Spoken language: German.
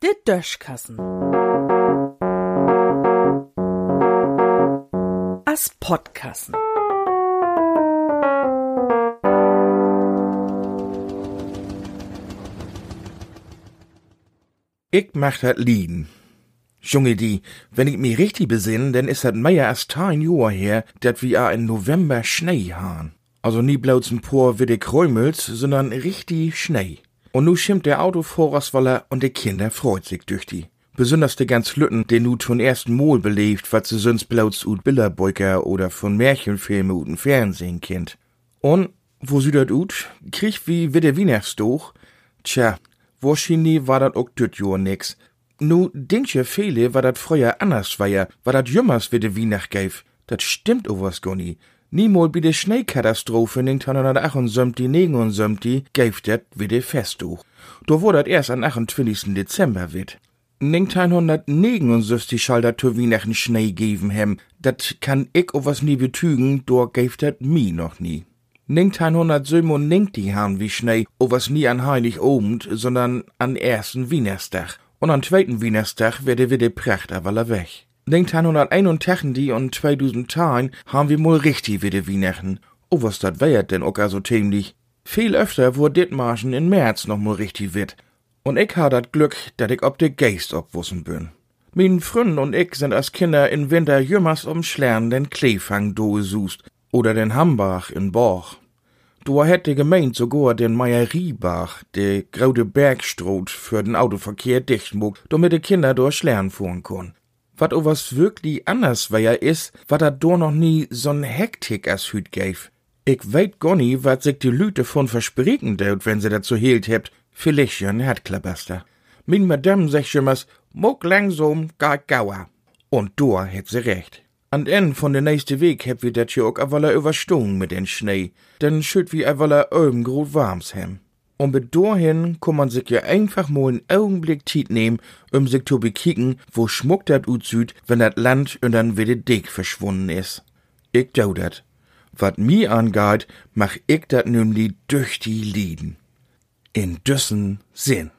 De Döschkassen. As Podkassen. Ich mach dat Lieden. Junge, die, wenn ich mich richtig besinn, denn is dat mehr als ein Jahr her, dat wir in November Schnee haben. Also nie bloß ein paar wie de Kräumels, sondern richtig Schnee. Und nu schimmt der Autovorratswaller und de Kinder freut sich durch die. Besonders de ganz Lütten, den nu zum ersten Mal belebt, wat sie sonst bloß ut Bilderbeuker oder von Märchenfilmen ut Fernsehen kennt. Und, wo sie dat ut, krieg wie wie de Weihnachtsdoch? Tja, wahrscheinlich war dat auch düt Jahr nix. Nu, je viele, war dat früher anders war ja, war dat jümmers wie de Weihnacht gäf. Dat stimmt o was gar nie. Niemol bi de Schneekatastrophe in 1978, 79 gäf dat wie de Festtuch. Do wurde dat erst am 28. Dezember wit. 1979 schall dat zu Weihnachten Schnee geben hem. Dat kann ich o was nie betügen, do gäf dat mi noch nie. 1997 haben wie Schnee, o was nie an Heiligabend, sondern an ersten Wienerstag. Und am zweiten Wienerstag werde wieder Pracht aber weg. 1981 und 2010 haben wir mal richtig wieder Weihnachten. O was dat wär denn auch so ziemlich. Viel öfter wurde dit Marschen in März noch mal richtig wit. Und ich ha dat Glück, dat ich ob de Geist obwussen bin. Min Fründ und ich sind als Kinder in Winter jümmers um Schlern den Kleefang doe sust oder den Hambach in Borch. Du hätte gemeint sogar den Meieriebach, de graude Bergstrot für den Autoverkehr dicht mog, damit de Kinder durch Schlern fuhren kon. Wat o was wirklich anders wär is, wat da do noch nie so'n Hektik as hüt gäf. Ich weet gar nie, wat sich die Lüte von versprechen deut, wenn sie dazu hielt hebt. Vielleicht ein Herdklabaster. Min Madame sech schimmers, muck langsam, gar gauer. Und do hätt sie recht. An en von der nächste Weg heb wir dat jo auch awaller überstungen mit den Schnee, denn schütt wie awaller öm grot warms hem. Und bis dahin kann man sich ja einfach mal einen Augenblick Zeit nehmen, um sich zu bekicken, wo schmuck dat ut süd, wenn dat Land und dann wieder dick verschwunden is. Ich dau dat. Wat mi angeht, mach ich dat nämlich durch die Lieden. In düssen Sinn.